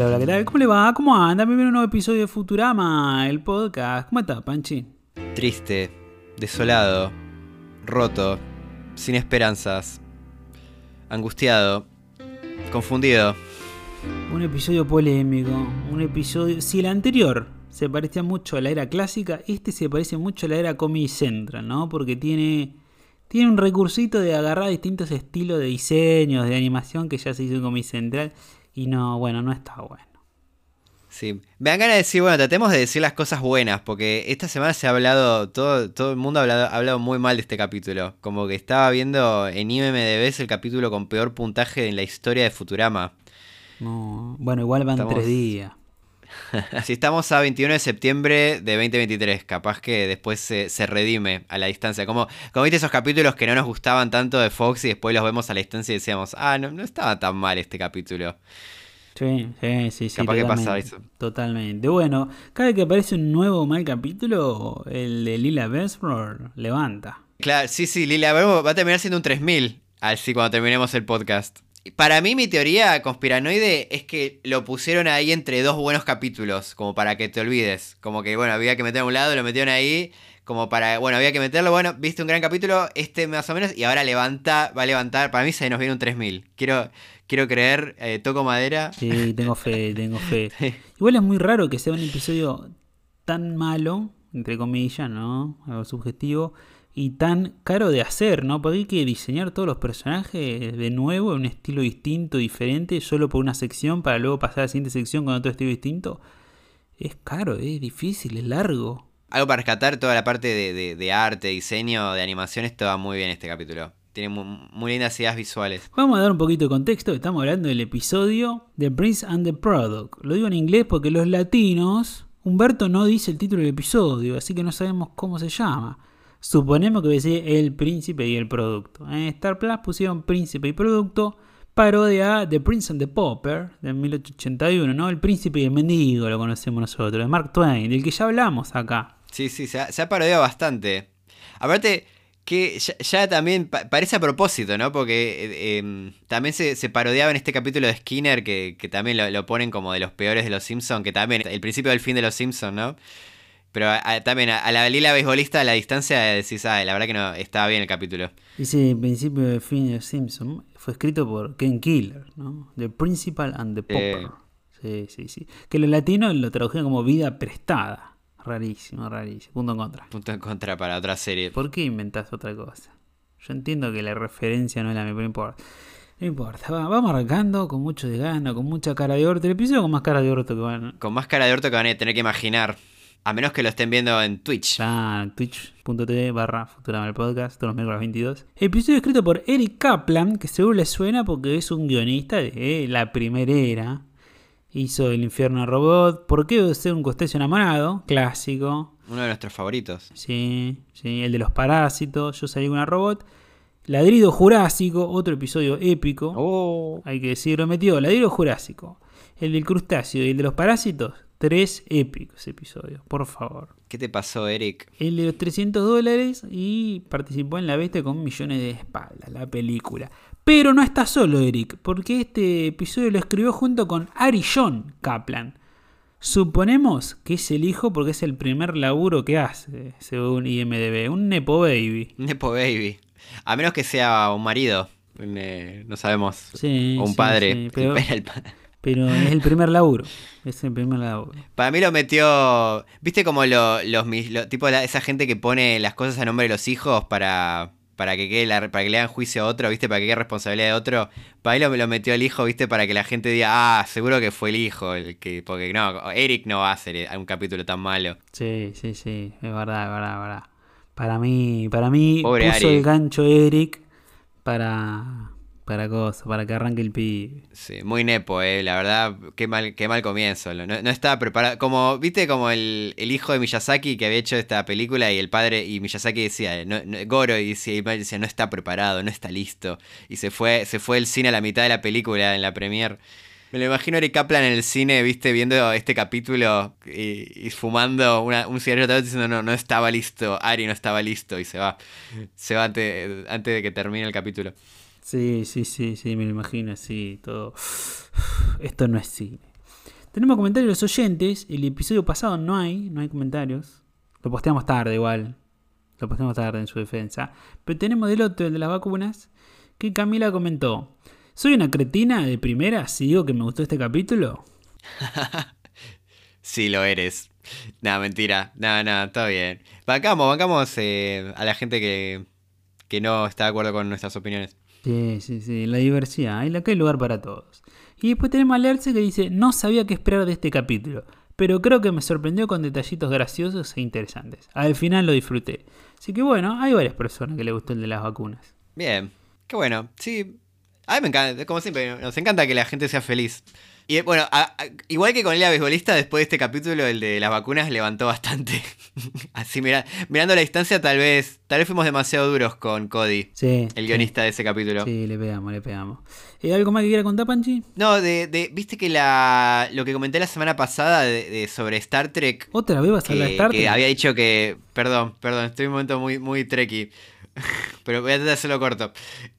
Hola, hola, ¿qué tal? ¿Cómo le va? ¿Cómo anda? Bienvenido a un nuevo episodio de Futurama, el podcast. ¿Cómo está, Panchi? Triste, desolado, roto, sin esperanzas, angustiado, confundido. Un episodio polémico, un episodio... Si el anterior se parecía mucho a la era clásica, este se parece mucho a la era Comedy Central, ¿no? Porque tiene, tiene un recursito de agarrar distintos estilos de diseños, de animación que ya se hizo en Comedy Central y no, bueno, no está bueno. Sí, me dan ganas de decir, bueno, tratemos de decir las cosas buenas, porque esta semana se ha hablado, todo, todo el mundo ha hablado, ha hablado muy mal de este capítulo. Como que estaba viendo en IMDB el capítulo con peor puntaje en la historia de Futurama. No, bueno, igual van Estamos- tres días. Si estamos a 21 de septiembre de 2023, capaz que después se, se redime a la distancia. Como, como viste esos capítulos que no nos gustaban tanto de Fox y después los vemos a la distancia y decíamos, ah, no, no estaba tan mal este capítulo. Sí, sí, sí, sí. Capaz que pasa eso. Totalmente. Bueno, cada vez que aparece un nuevo mal capítulo, el de Lila Bensford levanta. Claro, sí, sí, Lila, va va a terminar siendo un 3000, así cuando terminemos el podcast. Para mí, mi teoría conspiranoide es que lo pusieron ahí entre dos buenos capítulos, como para que te olvides. Como que, bueno, había que meter a un lado, lo metieron ahí, como para, bueno, había que meterlo, bueno, viste un gran capítulo, este más o menos, y ahora levanta, va a levantar, para mí se nos viene un 3000. Quiero, quiero creer, eh, toco madera. Sí, tengo fe, tengo fe. Igual es muy raro que sea un episodio tan malo, entre comillas, ¿no? Algo subjetivo. Y tan caro de hacer, ¿no? Porque hay que diseñar todos los personajes de nuevo, en un estilo distinto, diferente, solo por una sección, para luego pasar a la siguiente sección con otro estilo distinto. Es caro, es difícil, es largo. Algo para rescatar, toda la parte de, de- de arte, diseño, de animación, esto va muy bien este capítulo. Tiene muy, muy lindas ideas visuales. Vamos a dar un poquito de contexto. Estamos hablando del episodio The Prince and the Product. Lo digo en inglés porque los latinos, Humberto no dice el título del episodio, así que no sabemos cómo se llama. Suponemos que decir El Príncipe y el Producto. En Star Plus pusieron Príncipe y Producto, parodia The Prince and the Pauper de 1881, ¿no? El Príncipe y el Mendigo lo conocemos nosotros, de Mark Twain, del que ya hablamos acá. Sí, sí, se ha, parodiado bastante. Aparte, que ya, también pa- parece a propósito, ¿no? Porque eh, em, también se, parodiaba en este capítulo de Skinner, que, que también lo, lo ponen como de los peores de los Simpsons, que también el principio del fin de los Simpsons, ¿no? Pero a- a- también a, a la lila beisbolista a la distancia decís, ah, la verdad que no, estaba bien el capítulo. Ese principio de fin de Simpson fue escrito por Ken Killer, ¿no? The Principal and the Pauper. Sí, sí, sí. Que los latinos lo tradujeron como vida prestada. Rarísimo, rarísimo. Punto en contra. Punto en contra para otra serie. ¿Por qué inventás otra cosa? Yo entiendo que la referencia no es la misma, pero no importa. No importa, va- vamos arrancando con mucho desgano, con mucha cara de orto. El episodio con más cara de orto que van. Con más cara de orto que van a tener que imaginar. A menos que lo estén viendo en Twitch. Ya, twitch.tv barra Futurama el podcast, todos los miércoles 22. Episodio escrito por Eric Kaplan, que seguro le suena porque es un guionista de la primera era. Hizo El infierno robot. ¿Por qué debe ser un costeño enamorado? Clásico. Uno de nuestros favoritos. Sí, sí. El de los parásitos. Yo salí con una robot. Ladrido Jurásico, otro episodio épico. Oh. Hay que decirlo, metió Ladrido Jurásico. El del crustáceo y el de los parásitos. Tres épicos episodios, por favor. ¿Qué te pasó, Eric? El de los 300 dólares y participó en La Bestia con millones de espaldas, la película. Pero no está solo Eric, porque este episodio lo escribió junto con Ari John Kaplan. Suponemos que es el hijo porque es el primer laburo que hace, según IMDB. Un Nepo Baby. Nepo Baby. A menos que sea un marido. eh, no sabemos. Sí, o un sí, padre. sí, pero, el pa- pero es el primer laburo. Es el primer laburo. Para mí lo metió. ¿Viste como lo- los, lo- tipo la- esa gente que pone las cosas a nombre de los hijos para. Para que, quede la- para que le hagan juicio a otro, ¿viste? Para que quede responsabilidad de otro. Para mí lo, lo metió el hijo, ¿viste? Para que la gente diga, ah, seguro que fue el hijo. El que, porque no, Eric no va a hacer un capítulo tan malo. Sí, sí, sí, es verdad, es verdad, es verdad. Para mí, para mí Pobre puso el gancho Eric para para cosas, para que arranque el pibe. Sí, muy nepo, eh. La verdad, qué mal, qué mal comienzo. No, no estaba preparado. Como, viste, como el, el hijo de Miyazaki que había hecho esta película y el padre, y Miyazaki decía, no, no- Goro, y decía, y decía, no está preparado, no está listo. Y se fue, se fue el cine a la mitad de la película, en la premiere. Me lo imagino a Eric Kaplan en el cine, viste, viendo este capítulo y, fumando una- un cigarrillo diciendo, no, no estaba listo, Ari no estaba listo, y se va. Se va antes, antes de que termine el capítulo. Sí, sí, sí, sí, me lo imagino así, todo. Esto no es cine. Tenemos comentarios de los oyentes. El episodio pasado no hay, no hay comentarios. Lo posteamos tarde igual. Lo posteamos tarde en su defensa. Pero tenemos del otro, el de las vacunas, que Camila comentó. ¿Soy una cretina de primera si digo que me gustó este capítulo? sí, lo eres. Nada, mentira. Nada, nada, todo bien. Bancamos, bancamos eh, a la gente que, que no está de acuerdo con nuestras opiniones. Sí, sí, sí, la diversidad, hay, hay lugar para todos. Y después tenemos a Lerce que dice, no sabía qué esperar de este capítulo, pero creo que me sorprendió con detallitos graciosos e interesantes. Al final lo disfruté. Así que bueno, hay varias personas que le gustó el de las vacunas. Bien, qué bueno. Sí, a mí me encanta, como siempre, nos encanta que la gente sea feliz. Y bueno, igual que con el beisbolista, después de este capítulo, el de las vacunas levantó bastante. Así, mira, mirando la distancia, tal vez, tal vez fuimos demasiado duros con Cody, sí, el guionista de ese capítulo. Sí, le pegamos, le pegamos. ¿Y ¿Algo más que quiera contar, Panchi? No, de, viste que la, lo que comenté la semana pasada de, sobre Star Trek. ¿Otra vez vas a hablar de Star Trek? Que había dicho que. Perdón, perdón, estoy en un momento muy, muy trekky. Pero voy a tratar de hacerlo corto.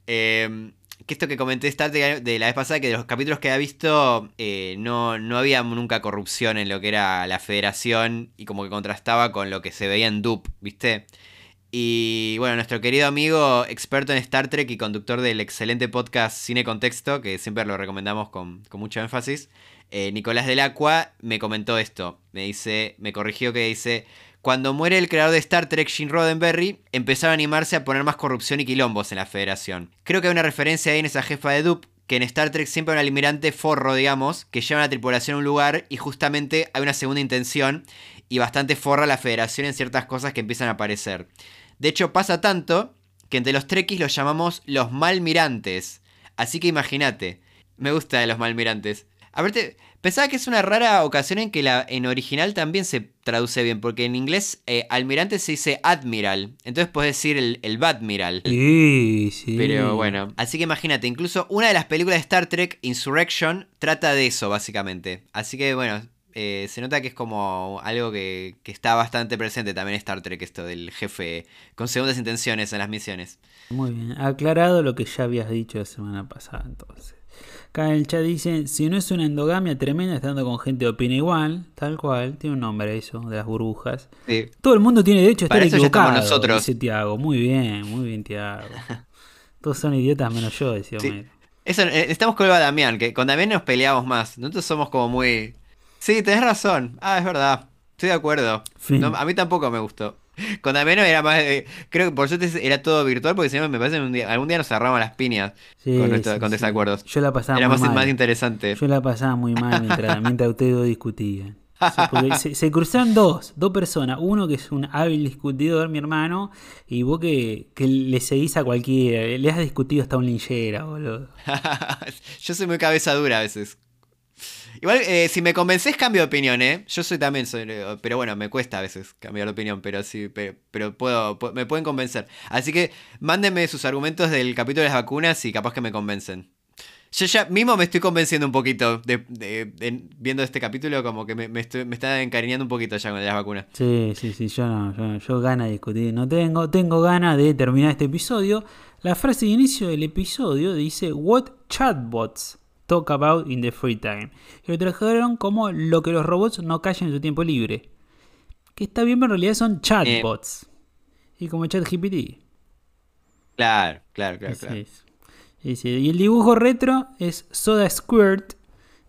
Eh que esto que comenté Star de la vez pasada, que de los capítulos que había visto eh, no, no había nunca corrupción en lo que era la federación y como que contrastaba con lo que se veía en Dupe, ¿viste? Y bueno, nuestro querido amigo, experto en Star Trek y conductor del excelente podcast Cine Contexto, que siempre lo recomendamos con, mucho énfasis, eh, Nicolás del Aqua, me comentó esto. Me dice, me corrigió que dice, cuando muere el creador de Star Trek, Gene Roddenberry, empezaron a animarse a poner más corrupción y quilombos en la federación. Creo que hay una referencia ahí en esa jefa de Dupe, que en Star Trek siempre hay un almirante forro, digamos, que lleva a la tripulación a un lugar y justamente hay una segunda intención y bastante forra la federación en ciertas cosas que empiezan a aparecer. De hecho, pasa tanto que entre los Trekkies los llamamos los malmirantes. Así que imagínate, me gusta de los malmirantes. A verte, pensaba que es una rara ocasión en que la, en original también se traduce bien, porque en inglés eh, almirante se dice admiral, entonces puedes decir el, el badmiral. Sí, sí. Pero bueno, así que imagínate, incluso una de las películas de Star Trek, Insurrection, trata de eso, básicamente. Así que bueno, eh, se nota que es como algo que, que, está bastante presente también en Star Trek, esto del jefe con segundas intenciones en las misiones. Muy bien, aclarado lo que ya habías dicho la semana pasada entonces. Acá en el chat dicen, si no es una endogamia tremenda estando con gente opina igual, tal cual, tiene un nombre eso, de las burbujas. Todo el mundo tiene derecho a estar equivocado, nosotros. dice Tiago. Muy bien, muy bien Tiago. Todos son idiotas menos yo, decía Homero. Eso, eh, estamos con Damián, que con Damián nos peleamos más. Nosotros somos como muy... Sí, tenés razón. Ah, es verdad. Estoy de acuerdo. a mí tampoco me gustó. Con Damiano era más. creo que por suerte era todo virtual, porque si no, me parece que algún día nos cerramos las piñas con, desacuerdos. Yo la pasaba era muy más, interesante. Yo la pasaba muy mal mientras, mientras ustedes dos discutían. se, cruzaron dos, dos personas. Uno que es un hábil discutidor, mi hermano, y vos que, que le seguís a cualquiera. Le has discutido hasta un linchera, boludo. Yo soy muy cabeza dura a veces. Igual, eh, si me convences, cambio de opinión, ¿eh? Yo soy también, soy, pero bueno, me cuesta a veces cambiar de opinión, pero sí, pero, puedo, me pueden convencer. Así que mándenme sus argumentos del capítulo de las vacunas y capaz que me convencen. Yo ya mismo me estoy convenciendo un poquito de, viendo este capítulo, como que me, está encariñando un poquito ya con las vacunas. Sí, sí, sí, yo no, yo, yo gana de discutir, no tengo, tengo ganas de terminar este episodio. La frase de inicio del episodio dice, What chatbots Talk About in the Free Time. Y lo trajeron como lo que los robots no callan en su tiempo libre. Que está bien, pero en realidad son chatbots. y como ChatGPT. Claro, claro, claro. Y el dibujo retro es Soda Squirt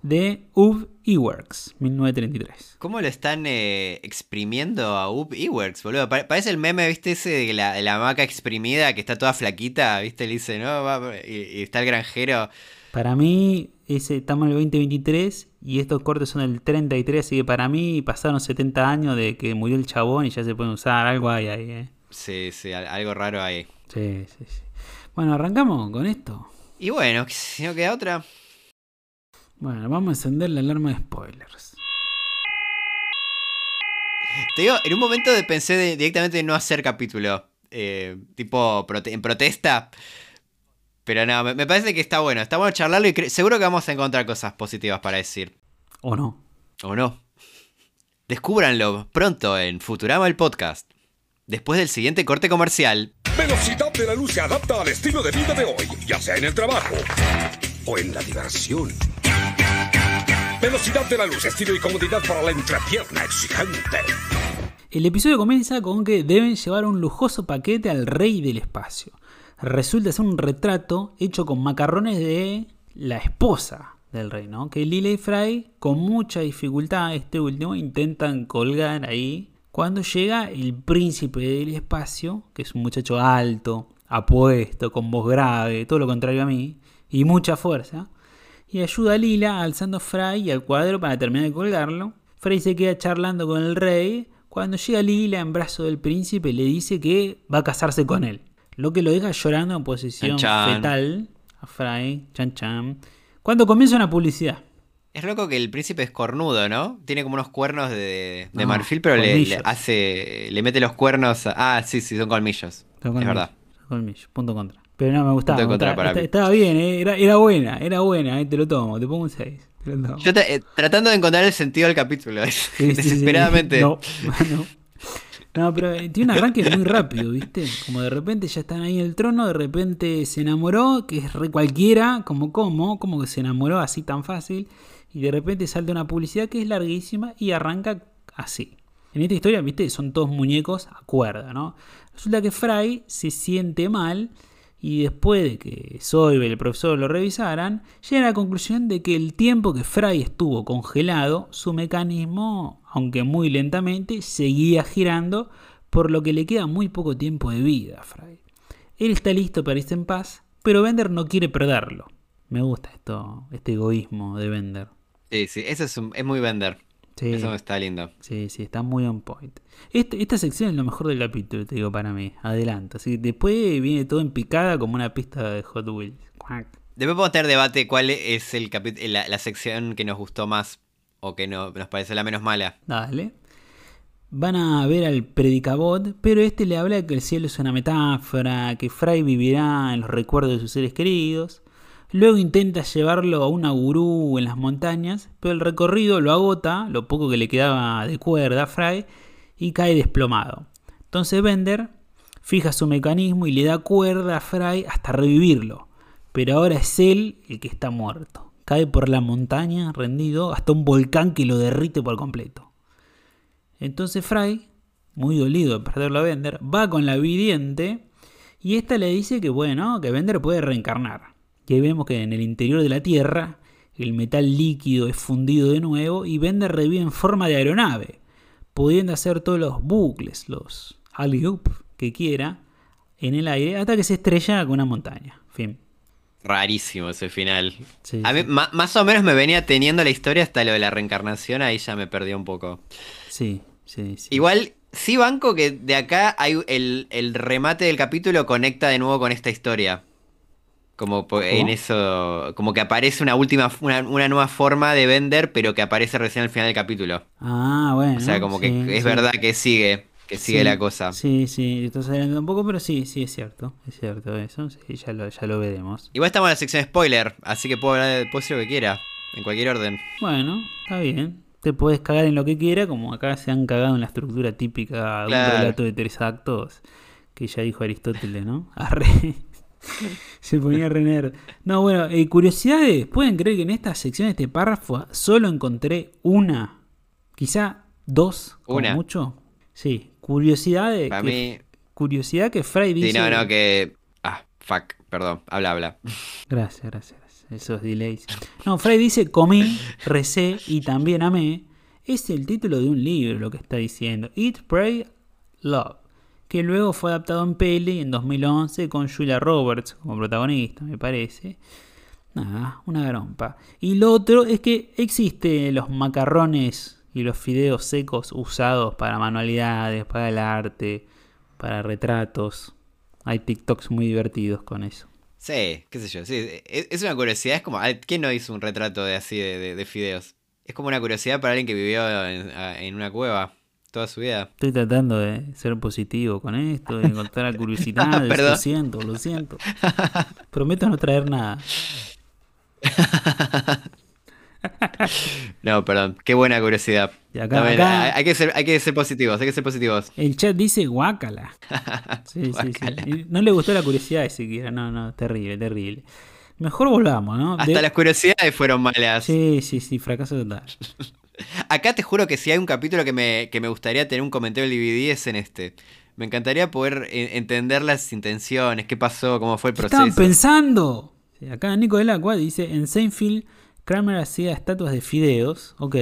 de Ub Eworks, 1933. ¿Cómo lo están eh, exprimiendo a Ub Eworks, boludo? Parece el meme, ¿viste? Ese de la, la maca exprimida que está toda flaquita, ¿viste? Le dice, ¿no? y, está el granjero para mí, ese, estamos en el 2023 y estos cortes son del 33, así que para mí pasaron 70 años de que murió el chabón y ya se pueden usar. Algo hay ahí, ¿eh? Sí, sí, algo raro ahí. Sí, sí, sí. Bueno, arrancamos con esto. Y bueno, si no queda otra. Bueno, vamos a encender la alarma de spoilers. Te digo, en un momento pensé directamente en no hacer capítulo. Eh, tipo en protesta. Pero no, me, parece que está bueno. Está bueno charlarlo y seguro que vamos a encontrar cosas positivas para decir. O no. O no. Descúbranlo pronto en Futurama el podcast. Después del siguiente corte comercial. Velocidad de la luz se adapta al estilo de vida de hoy, ya sea en el trabajo o en la diversión. Velocidad de la luz, estilo y comodidad para la entrepierna exigente. El episodio comienza con que deben llevar un lujoso paquete al rey del espacio. Resulta ser un retrato hecho con macarrones de la esposa del rey, ¿no? Que Lila y Fry, con mucha dificultad, este último, intentan colgar ahí. Cuando llega el príncipe del espacio, que es un muchacho alto, apuesto, con voz grave, todo lo contrario a mí, y mucha fuerza, y ayuda a Lila alzando a Fry y al cuadro para terminar de colgarlo. Fry se queda charlando con el rey. Cuando llega Lila en brazo del príncipe, le dice que va a casarse con él. Lo que lo deja llorando en posición Chan, chan. fetal a Fry. Chan chan. Cuando comienza una publicidad. Es loco que el príncipe es cornudo, ¿no? Tiene como unos cuernos de, de marfil, pero le, hace. le mete los cuernos. a- ah, sí, sí, son colmillos. Son Es verdad. son colmillos, punto contra. Pero no, me gustaba. Punto contra para. Estaba bien, eh, era, era buena, era buena, eh, te lo tomo, te pongo un 6. Te lo tomo. Yo te- eh, tratando de encontrar el sentido del capítulo, Sí, sí, sí. desesperadamente. No, no. No, pero eh, tiene un arranque muy rápido, ¿viste? Como de repente ya están ahí en el trono, de repente se enamoró, que es re cualquiera, como cómo, como que se enamoró así tan fácil, y de repente salta una publicidad que es larguísima y arranca así. En esta historia, ¿viste? Son todos muñecos a cuerda, ¿no? Resulta que Fry se siente mal y después de que Soybe y el profesor lo revisaran, llega a la conclusión de que el tiempo que Fry estuvo congelado, su mecanismo, aunque muy lentamente, seguía girando, por lo que le queda muy poco tiempo de vida a Fry. Él está listo para irse en paz, pero Bender no quiere perderlo. Me gusta esto, este egoísmo de Bender. Sí, sí, eso es, un- es muy vender. Sí. Eso está lindo. Sí, sí, está muy on point. Este- esta sección es lo mejor del capítulo, te digo, para mí. Adelanto. Así que después viene todo en picada como una pista de Hot Wheels. Después podemos tener debate cuál es el la, la sección que nos gustó más o que no, nos parece la menos mala. Dale. Van a ver al predicabot, pero este le habla de que el cielo es una metáfora, que Fry vivirá en los recuerdos de sus seres queridos. Luego intenta llevarlo a una gurú en las montañas, pero el recorrido lo agota, lo poco que le quedaba de cuerda a Fry, y cae desplomado. Entonces Bender fija su mecanismo y le da cuerda a Fry hasta revivirlo. Pero ahora es él el que está muerto. Cae por la montaña rendido hasta un volcán que lo derrite por completo. Entonces Fry, muy dolido de perderlo a Bender, va con la vidente y esta le dice que bueno, que Bender puede reencarnar. Y ahí vemos que en el interior de la Tierra el metal líquido es fundido de nuevo y Bender revive en forma de aeronave, pudiendo hacer todos los bucles, los alley-oop que quiera en el aire hasta que se estrella con una montaña. Fin. Rarísimo ese final. Sí, a mí sí. más o menos me venía teniendo la historia hasta lo de la reencarnación, ahí ya me perdí un poco. Sí, sí, sí. Igual, sí banco que de acá hay el, el remate del capítulo conecta de nuevo con esta historia. Como en eso, como que aparece una última, una, una nueva forma de vender, pero que aparece recién al final del capítulo. Ah, bueno. O sea, como que es sí. verdad que sigue, que sigue Sí, la cosa. Sí, sí, estás adelantando un poco, pero sí, sí, es cierto. Es cierto eso. Sí, ya lo, ya lo veremos. Igual estamos en la sección spoiler, así que puedo hablar de, puedo decir lo que quiera, en cualquier orden. Bueno, está bien. Te puedes cagar en lo que quiera, como acá se han cagado en la estructura típica de un relato de tres actos, que ya dijo Aristóteles, ¿no? Arre. Se ponía re nerd. No, bueno, eh, curiosidades. ¿Pueden creer que en esta sección, este párrafo, solo encontré una? Quizá dos, como Una. mucho. Sí, curiosidades. Para que- mí, Curiosidad que Fry dice. sí, no, no, que... Ah, fuck, perdón, habla, habla. Gracias, gracias, gracias. Esos delays. No, Fray dice comí, recé y también amé. Es el título de un libro lo que está diciendo. Eat, Pray, Love. Que luego fue adaptado en peli en 2011 con Julia Roberts como protagonista, me parece. Nada, una garompa. Y lo otro es que existen los macarrones y los fideos secos usados para manualidades, para el arte, para retratos. Hay TikToks muy divertidos con eso. Sí, qué sé yo, sí, es, es una curiosidad, es como, ¿quién no hizo un retrato de así de, de- de fideos? Es como una curiosidad para alguien que vivió en una cueva toda su vida. Estoy tratando de ser positivo con esto, de encontrar curiosidades. Perdón. lo siento, lo siento. Prometo no traer nada. No, perdón, qué buena curiosidad. Y acá- También, acá- hay, hay que ser, hay que ser positivos, hay que ser positivos. El chat dice guácala. Sí, sí, sí. No le gustó la curiosidad siquiera. No, no, terrible, terrible. Mejor volvamos, ¿no? Hasta De- las curiosidades fueron malas. Sí, sí, sí, fracaso total. Acá te juro que si hay un capítulo que me, que me gustaría tener un comentario del DVD es en este. Me encantaría poder eh, entender las intenciones, qué pasó, cómo fue el ¿Qué estaban proceso. pensando? Sí, acá Nico del Aqua dice, en Seinfeld, Kramer hacía estatuas de fideos. Ok,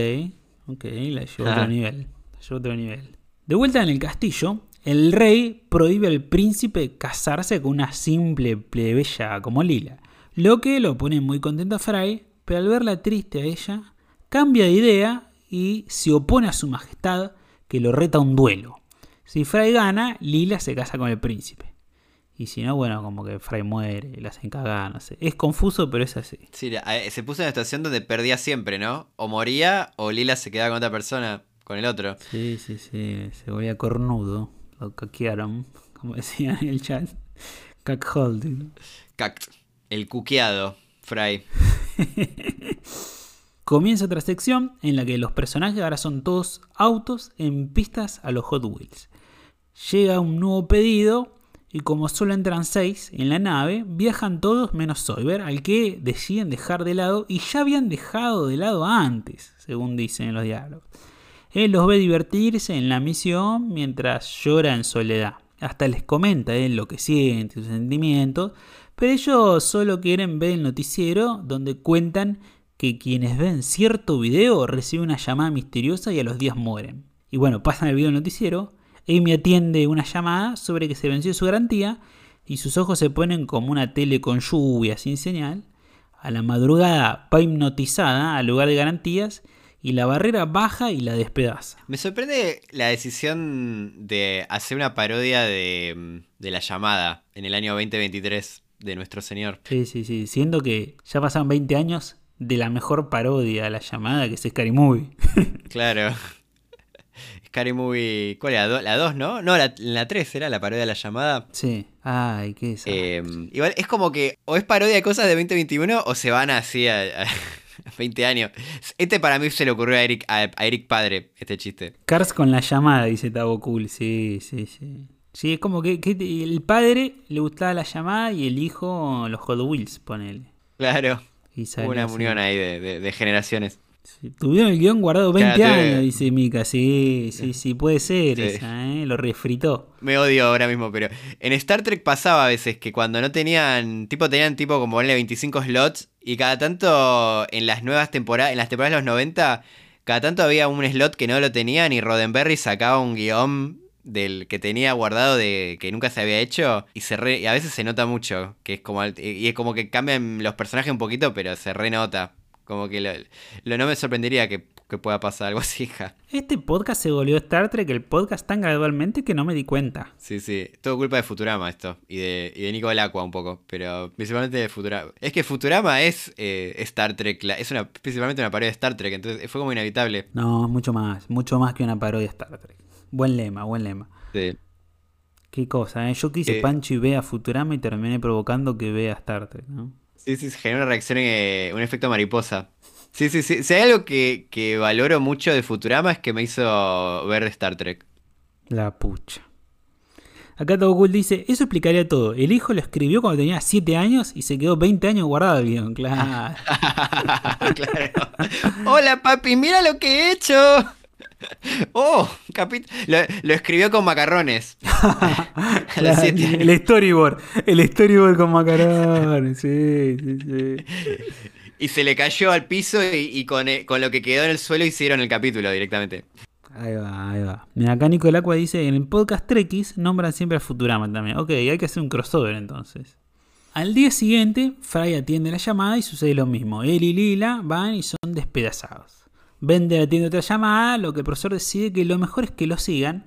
ok, la llevó a otro Ah. nivel. La llevó a otro nivel. De vuelta en el castillo, el rey prohíbe al príncipe casarse con una simple plebeya como Lila. Lo que lo pone muy contento a Fry, pero al verla triste a ella, cambia de idea y se opone a su majestad que lo reta a un duelo. Si Fry gana, Lila se casa con el príncipe. Y si no, bueno, como que Fry muere, la hacen cagar, no sé. Es confuso, pero es así. Sí, eh, se puso en una situación donde perdía siempre, ¿no? O moría o Lila se quedaba con otra persona, con el otro. Sí, sí, sí. Se volvía cornudo. Lo caquearon, como decían en el chat. Cackholding. Cact. El cuqueado, Fry. Comienza otra sección en la que los personajes ahora son todos autos en pistas a los Hot Wheels. Llega un nuevo pedido y como solo entran 6 en la nave, viajan todos menos Soyber, al que deciden dejar de lado y ya habían dejado de lado antes, según dicen en los diálogos. Él los ve divertirse en la misión mientras llora en soledad. Hasta les comenta él lo que siente, sus sentimientos, pero ellos solo quieren ver el noticiero donde cuentan que quienes ven cierto video reciben una llamada misteriosa y a los días mueren. Y bueno, pasan el video del noticiero, Amy atiende una llamada sobre que se venció su garantía y sus ojos se ponen como una tele con lluvia sin señal. A la madrugada va hipnotizada al lugar de garantías y la barrera baja y la despedaza. Me sorprende la decisión de hacer una parodia de, de la llamada en el año 2023 de nuestro señor. Sí, sí, sí. Siendo que ya pasaron 20 años de la mejor parodia a la llamada que es Scary Movie. Claro. Scary Movie. ¿Cuál era? La 2, ¿no? No, la, la 3 era la parodia de la llamada. sí. Ay, qué es. Eh, igual es como que o es parodia de cosas de 2021 o se van así a, a 20 años. Este para mí se le ocurrió a Eric, a, a Eric Padre, este chiste. Cars con la llamada, dice Tabo Cool. Sí, sí, sí. Sí, es como que, que el padre le gustaba la llamada y el hijo los Hot Wheels, ponele. Claro. Y salió Una así. unión ahí de, de- de generaciones. Sí, Tuvieron el guion guardado 20 Claro, años, dice Mika. Sí, sí, sí, puede ser Sí. esa, ¿eh? Lo refritó. Me odio ahora mismo, pero en Star Trek pasaba a veces que cuando no tenían, tipo tenían tipo como ponerle 25 slots y cada tanto en las nuevas temporadas, en las temporadas de los 90, cada tanto había un slot que no lo tenían y Roddenberry sacaba un guion del que tenía guardado de que nunca se había hecho y se re- y a veces se nota mucho, que es como y es como que cambian los personajes un poquito, pero se renota. Como que lo, lo- no me sorprendería que, que pueda pasar algo así, ja. Este podcast se volvió Star Trek, el podcast tan gradualmente que no me di cuenta. Sí, sí. Todo culpa de Futurama esto. Y de, y de Nico del Aqua un poco. Pero principalmente de Futurama. Es que Futurama es eh, Star Trek. la- es una, principalmente una parodia de Star Trek. Entonces fue como inevitable. No, mucho más, mucho más que una parodia de Star Trek. Buen lema, buen lema. Sí. Qué cosa, ¿eh? Yo quise Eh. Pancho y vea Futurama y terminé provocando que vea Star Trek, ¿no? Sí, sí, se genera una reacción, eh, un efecto mariposa. Sí, sí, sí. Si hay algo que, que valoro mucho de Futurama es que me hizo ver Star Trek. La pucha. Acá Togul dice, eso explicaría todo. El hijo lo escribió cuando tenía 7 años y se quedó 20 años guardado el guion, claro. claro. Hola, papi, mira lo que he hecho. Oh, lo, lo escribió con macarrones. El storyboard, el storyboard con macarrones, sí, sí, sí. Y se le cayó al piso y, y con, eh, con lo que quedó en el suelo hicieron el capítulo directamente. Ahí va, ahí va. Mira, acá Nico Aqua dice, en el podcast Trekkies nombran siempre a Futurama también. Ok, hay que hacer un crossover entonces. Al día siguiente, Fry atiende la llamada y sucede lo mismo. Él y Lila van y son despedazados. Bender atiende otra llamada, lo que el profesor decide que lo mejor es que lo sigan,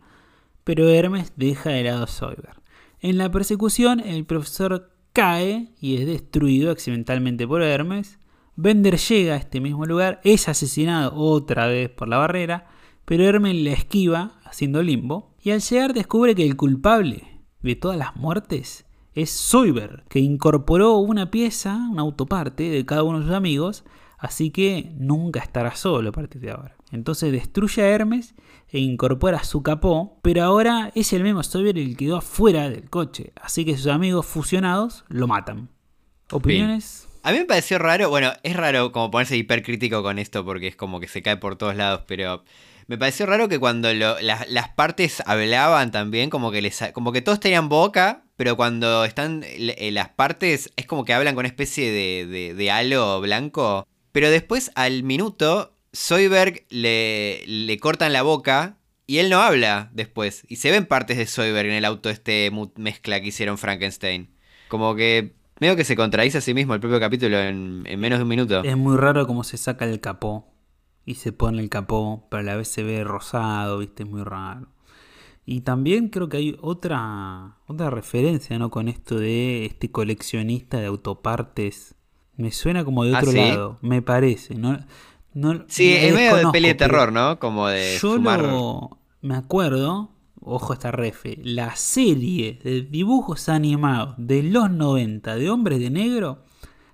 pero Hermes deja de lado a Soyber. En la persecución, el profesor cae y es destruido accidentalmente por Hermes. Bender llega a este mismo lugar, es asesinado otra vez por la barrera, pero Hermes le esquiva haciendo limbo y al llegar descubre que el culpable de todas las muertes es Soyber, que incorporó una pieza, una autoparte de cada uno de sus amigos, así que nunca estará solo a partir de ahora. Entonces destruye a Hermes e incorpora su capó, pero ahora es el mismo Soyber el que quedó afuera del coche, así que sus amigos fusionados lo matan. ¿Opiniones? A mí me pareció raro, bueno, es raro como ponerse hipercrítico con esto porque es como que se cae por todos lados, pero me pareció raro que cuando las, partes hablaban también, como que les, como que todos tenían boca, pero cuando están eh, las partes es como que hablan con una especie de, de halo blanco. Pero después al minuto, Soyberg le, le cortan la boca y él no habla después. Y se ven partes de Soyberg en el auto este mezcla que hicieron Frankenstein. Como que medio que se contradice a sí mismo el propio capítulo en, en menos de un minuto. Es muy raro cómo se saca el capó y se pone el capó, pero a la vez se ve rosado, ¿viste? Es muy raro. Y también creo que hay otra, otra referencia, ¿no? Con esto de este coleccionista de autopartes. Me suena como de ¿Ah, otro sí? lado, me parece. No, no, Sí, es medio de peli de terror, ¿no? Como de Yo fumar. lo, me acuerdo, ojo esta refe, la serie de dibujos animados de los 90 de Hombres de Negro,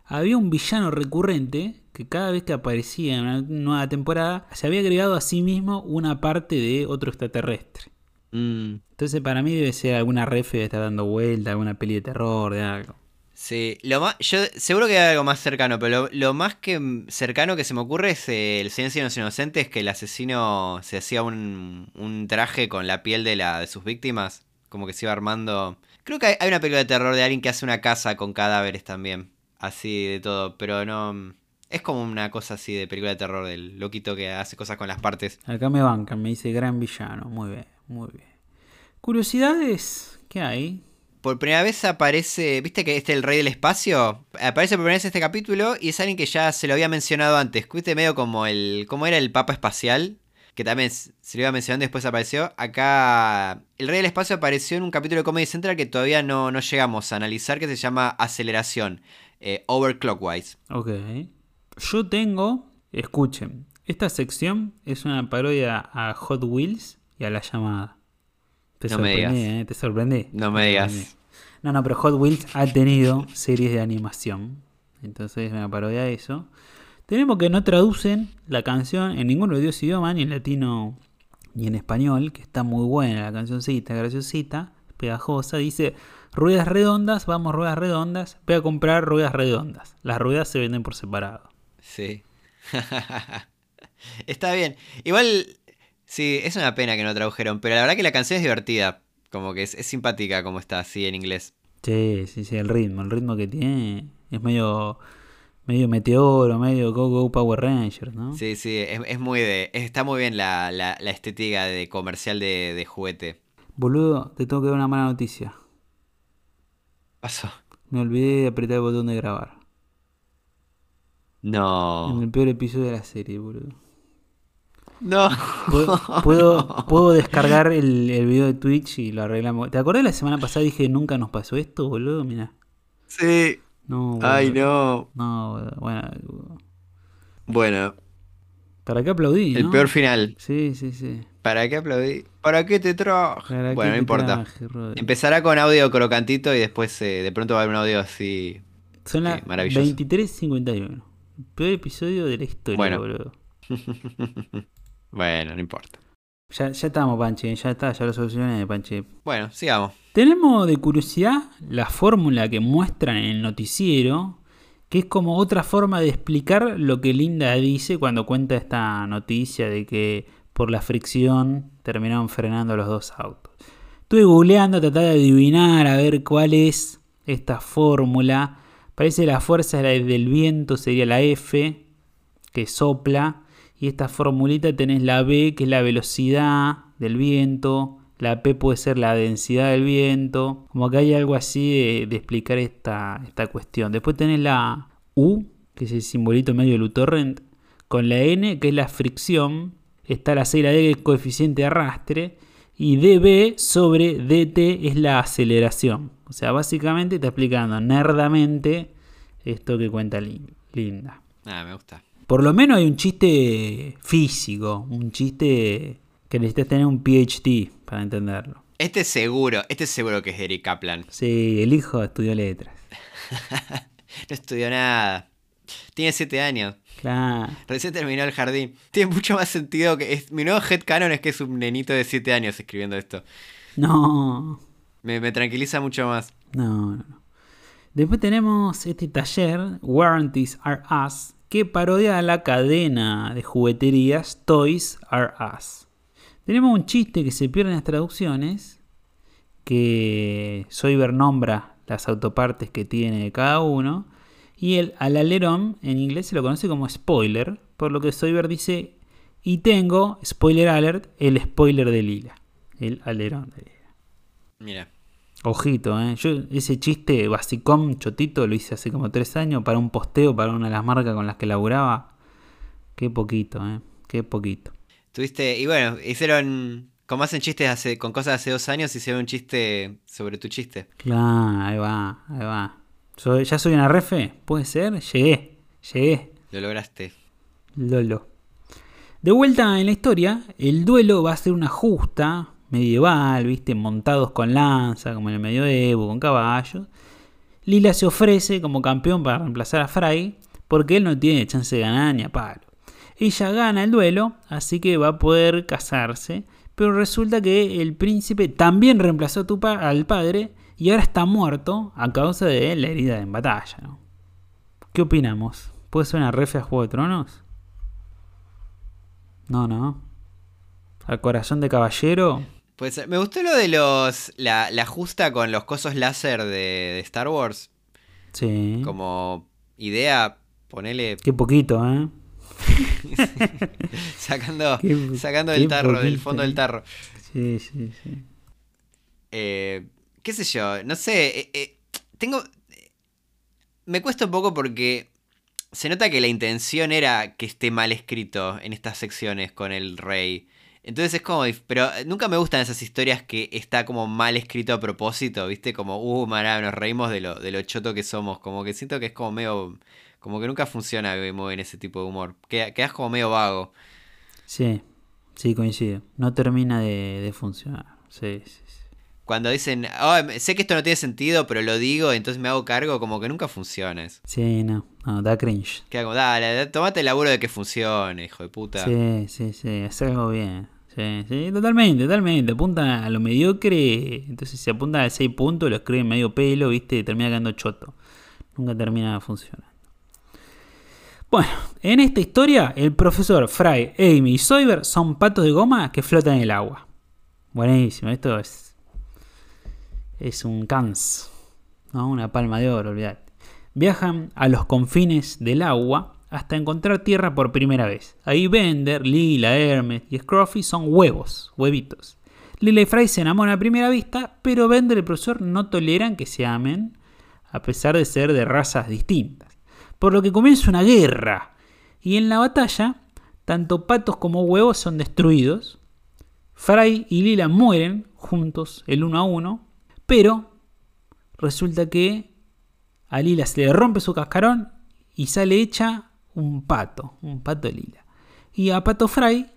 había un villano recurrente que cada vez que aparecía en una nueva temporada se había agregado a sí mismo una parte de otro extraterrestre. Mm, Entonces para mí debe ser alguna refe de estar dando vuelta, alguna peli de terror, de algo. Sí, lo más, yo seguro que hay algo más cercano, pero lo, más que cercano que se me ocurre es eh, el silencio de los inocentes, que el asesino se hacía un, un traje con la piel de, la, de sus víctimas, como que se iba armando. Creo que hay, una película de terror de alguien que hace una casa con cadáveres también, así de todo, pero no... Es como una cosa así de película de terror, del loquito que hace cosas con las partes. Acá me bancan, me dice gran villano, muy bien, muy bien. Curiosidades, ¿qué hay? Por primera vez aparece, viste que este es el rey del espacio, aparece por primera vez este capítulo y es alguien que ya se lo había mencionado antes, viste medio como el, cómo era el papa espacial, que también se lo iba mencionando y después apareció. Acá el rey del espacio apareció en un capítulo de Comedy Central que todavía no, no llegamos a analizar, que se llama Aceleración, eh, Overclockwise. Ok. Yo tengo, escuchen, esta sección es una parodia a Hot Wheels y a la llamada. Te No me sorprendí, digas. ¿eh? Te sorprendí. No me digas. sorprendí. No, no, pero Hot Wheels ha tenido series de animación. Entonces es una parodia de eso. Tenemos que no traducen la canción en ninguno de los idiomas, ni en latino ni en español, que está muy buena la cancioncita, graciosita, pegajosa. Dice, ruedas redondas, vamos ruedas redondas, voy a comprar ruedas redondas. Las ruedas se venden por separado. Sí. Está bien. Igual, sí, es una pena que no tradujeron, pero la verdad que la canción es divertida. Como que es, es simpática como está así en inglés. Sí, sí, sí, el ritmo, el ritmo que tiene es medio medio meteoro, medio Go Go Power Rangers, ¿no? Sí, sí, es, es muy de. Está muy bien la, la, la estética de comercial de, de juguete. Boludo, te tengo que dar una mala noticia. Pasó. Me olvidé de apretar el botón de grabar. En No. el peor episodio de la serie, boludo. No. Puedo, puedo, puedo descargar el, el video de Twitch y lo arreglamos. ¿Te acordás la semana pasada dije nunca nos pasó esto, boludo? Mira. Sí. No, boludo. Ay, no. No, boludo. bueno. boludo. Bueno, ¿Para qué aplaudí? el no? peor final. Sí, sí, sí. ¿Para qué aplaudí? ¿Para qué te traje? ¿Para qué Bueno, no importa. traje? Empezará con audio crocantito y después eh, de pronto va a haber un audio así. Son las maravilloso. 23.51. El peor episodio de la historia, Bueno. boludo. Bueno, no importa. Ya, ya estamos, Panche. Ya está, ya lo solucioné, Panche. Bueno, sigamos. Tenemos de curiosidad la fórmula que muestran en el noticiero, que es como otra forma de explicar lo que Linda dice cuando cuenta esta noticia de que por la fricción terminaron frenando los dos autos. Estuve googleando, tratar de adivinar a ver cuál es esta fórmula. Parece que la fuerza del viento sería la F, que sopla. Y esta formulita tenés la B, que es la velocidad del viento. La P puede ser la densidad del viento. Como que hay algo así de, explicar esta, esta cuestión. Después tenés la U, que es el simbolito medio del utorrent. Con la N, que es la fricción. Está la C y la D, que es el coeficiente de arrastre. Y dB sobre dt es la aceleración. O sea, básicamente está explicando nerdamente esto que cuenta Lin- Linda. Ah, me gusta. Por lo menos hay un chiste físico, un chiste que necesitas tener un PhD para entenderlo. Este seguro, este seguro que es Eric Kaplan. Sí, el hijo estudió letras. No estudió nada. Tiene 7 años. Claro. Recién terminó el jardín. Tiene mucho más sentido que. Es, mi nuevo headcanon es que es un nenito de 7 años escribiendo esto. No, Me, me tranquiliza mucho más. no, no. no. Después tenemos este taller, Warranties Are Us, que parodia la cadena de jugueterías Toys Are Us. Tenemos un chiste que se pierde en las traducciones, que Soyber nombra las autopartes que tiene cada uno, y el al alerón en inglés se lo conoce como spoiler, por lo que Soyber dice, y tengo, spoiler alert, el spoiler de Lila, el alerón de Lila. Mira. Ojito, ¿eh? Yo ese chiste basicón, chotito, lo hice hace como tres años para un posteo para una de las marcas con las que laburaba. Qué poquito, ¿eh? Qué poquito. Tuviste, y bueno, hicieron, como hacen chistes hace, con cosas de hace dos años, hicieron un chiste sobre tu chiste. Claro, ahí va, ahí va. Soy- ¿Ya soy una refe? ¿Puede ser? Llegué, llegué. Lo lograste. Lolo. De vuelta en la historia, el duelo va a ser una justa medieval, ¿viste? Montados con lanza, como en el medioevo, con caballos. Lila se ofrece como campeón para reemplazar a Fry, porque él no tiene chance de ganar ni a palo. Ella gana el duelo, así que va a poder casarse, pero resulta que el príncipe también reemplazó a tu al padre y ahora está muerto a causa de la herida en batalla. ¿Qué opinamos? ¿Puede ser una refe a Juego de Tronos? No, no. Al corazón de caballero. Puede ser. Me gustó lo de los. La, la justa con los cosos láser de, de Star Wars. Sí. Como idea, ponele. Qué poquito, ¿eh? Sacando, Qué- sacando qué del tarro, del fondo ¿eh? del tarro. Sí, sí, sí. Eh, ¿Qué sé yo? No sé. eh, eh, tengo. Me cuesta un poco porque. Se nota que la intención era que esté mal escrito en estas secciones con el rey. Entonces es como. Pero nunca me gustan esas historias que está como mal escrito a propósito, ¿viste? Como, uh, mará, nos reímos de lo, de lo choto que somos. Como que siento que es como medio. Como que nunca funciona bien ese tipo de humor. Queda- Quedas como medio vago. Sí, sí, coincido. No termina de, de funcionar. Sí, sí, sí. Cuando dicen, "Oh, sé que esto no tiene sentido, pero lo digo, entonces me hago cargo, como que nunca funciona. eso. Sí, no, no, da cringe. Queda como, dale, da- tomate el laburo de que funcione, hijo de puta. Sí, sí, sí, es algo bien. Sí, sí, totalmente, totalmente. Apunta a lo mediocre, entonces se apunta a 6 puntos, lo escriben medio pelo, viste, y termina quedando choto. Nunca termina funcionando. Bueno, en esta historia, el profesor Fry, Amy y Soyber son patos de goma que flotan en el agua. Buenísimo, esto es. Es un cans. ¿no? Una palma de oro, olvidate. Viajan a los confines del agua hasta encontrar tierra por primera vez. Ahí Bender, Lila, Hermes y Scruffy son huevos, huevitos. Lila y Fry se enamoran a primera vista, pero Bender y el profesor no toleran que se amen, a pesar de ser de razas distintas. Por lo que comienza una guerra. Y en la batalla, tanto patos como huevos son destruidos. Fry y Lila mueren juntos, el uno a uno, pero resulta que a Lila se le rompe su cascarón y sale hecha un pato, un pato lila. Y a Pato Fry,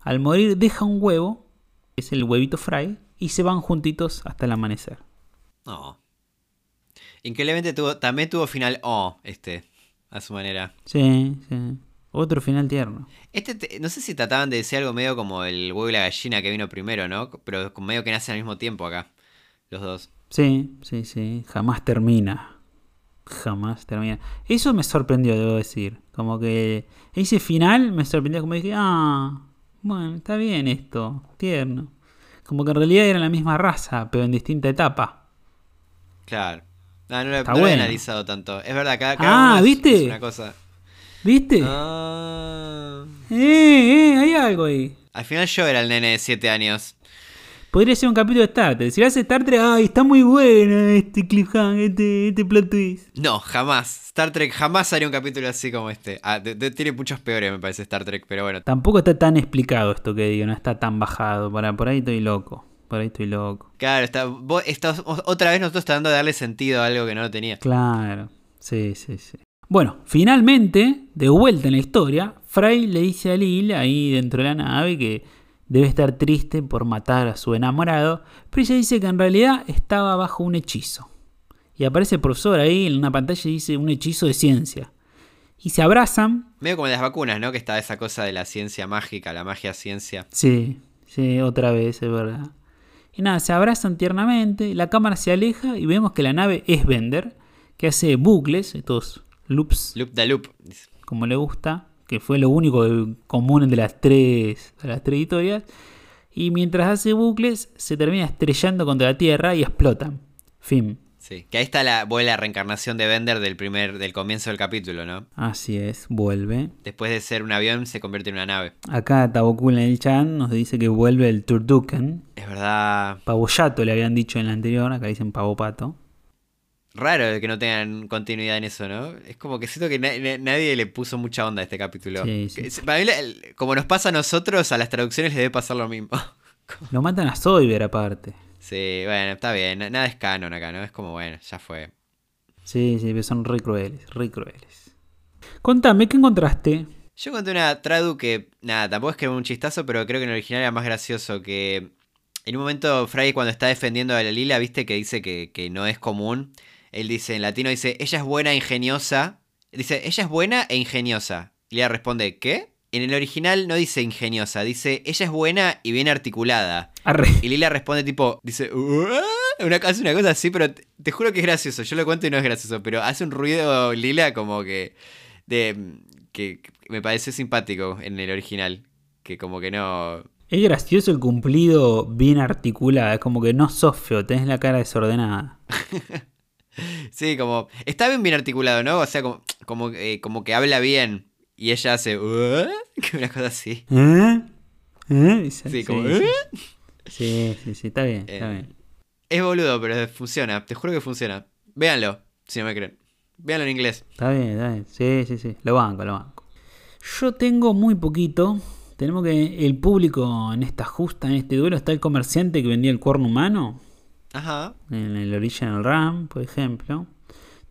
al morir, deja un huevo, que es el huevito Fry, y se van juntitos hasta el amanecer. No. Increíblemente tuvo, también tuvo final oh, este, a su manera. Sí, sí. Otro final tierno. Este, te- no sé si trataban de decir algo medio como el huevo y la gallina que vino primero, ¿no? Pero medio que nacen al mismo tiempo acá, los dos. Sí, sí, sí. Jamás termina. Jamás termina. Eso me sorprendió, debo decir. Como que ese final me sorprendió. Como dije, ah, bueno, está bien esto. Tierno. Como que en realidad eran la misma raza, pero en distinta etapa. Claro. No, no lo, no lo he analizado tanto. Es verdad, cada, cada Ah, uno es- ¿viste? es una cosa. ¿Viste? Ah. Eh, eh, hay algo ahí. Al final yo era el nene de 7 años. Podría ser un capítulo de Star Trek. Si lo hace Star Trek, ay, está muy bueno este cliffhanger, este, este plot twist. No, jamás. Star Trek jamás haría un capítulo así como este. Ah, de- de- tiene muchos peores, me parece, Star Trek, pero bueno. Tampoco está tan explicado esto que digo, no está tan bajado. Para, por ahí estoy loco. Por ahí estoy loco. Claro, está, vos- estás- otra vez nosotros tratando de darle sentido a algo que no lo tenía. Claro, sí, sí, sí. Bueno, finalmente, de vuelta en la historia, Fry le dice a Lil ahí dentro de la nave que debe estar triste por matar a su enamorado, pero ella dice que en realidad estaba bajo un hechizo. Y aparece el profesor ahí en una pantalla y dice un hechizo de ciencia. Y se abrazan. Medio como las vacunas, ¿no? Que está esa cosa de la ciencia mágica, la magia ciencia. Sí, sí, otra vez, es verdad. Y nada, se abrazan tiernamente, la cámara se aleja y vemos que la nave es Bender, que hace bucles, estos loops, Loop da loop. como le gusta, que fue lo único común de las tres, de las tres historias. Y mientras hace bucles, se termina estrellando contra la Tierra y explotan. Fin. Sí. Que ahí está la, vuelve la reencarnación de Bender del primer, del comienzo del capítulo, ¿no? Así es, vuelve. Después de ser un avión, se convierte en una nave. Acá Tabokul en el chat nos dice que vuelve el Turduken. Es verdad. Pavoyato le habían dicho en la anterior, acá dicen pavopato. Raro que no tengan continuidad en eso, ¿no? Es como que siento que na- na- nadie le puso mucha onda a este capítulo. Sí, sí. Para mí, como nos pasa a nosotros, a las traducciones les debe pasar lo mismo. Lo matan a Soyber aparte. Sí, bueno, está bien. na- Nada es canon acá, ¿no? Es como, bueno, ya fue. Sí, sí, pero son re crueles, re crueles. Contame, ¿qué encontraste? Yo conté una tradu que, nada, tampoco es que era un chistazo, pero creo que en el original era más gracioso. Que en un momento, Fry, cuando está defendiendo a la Lila, viste que dice que, que no es común. Él dice, en latino dice, ella es buena e ingeniosa. Dice, ella es buena e ingeniosa. Y Lila responde, ¿qué? En el original no dice ingeniosa, dice, ella es buena y bien articulada. Arre. Y Lila responde tipo, dice, una, hace una cosa así, pero te, te juro que es gracioso. Yo lo cuento y no es gracioso, pero hace un ruido Lila como que, de, que, me parece simpático en el original. Que como que no... Es gracioso el cumplido bien articulado, es como que no sos feo, tenés la cara desordenada. Sí, como... Está bien bien articulado, ¿no? O sea, como, como, eh, como que habla bien. Y ella hace... Que una cosa así. ¿Eh? ¿Eh? Dice, Sí, como... sí, "Uah". sí, sí, sí, está bien, está Eh, bien. Es boludo, pero funciona. Te juro que funciona. Véanlo, si no me creen. Véanlo en inglés. Está bien, está bien. Sí, sí, sí. Lo banco, lo banco. Yo tengo muy poquito. Tenemos que el público en esta justa, en este duelo, está el comerciante que vendía el cuerno humano. Ajá. En el Original RAM, por ejemplo.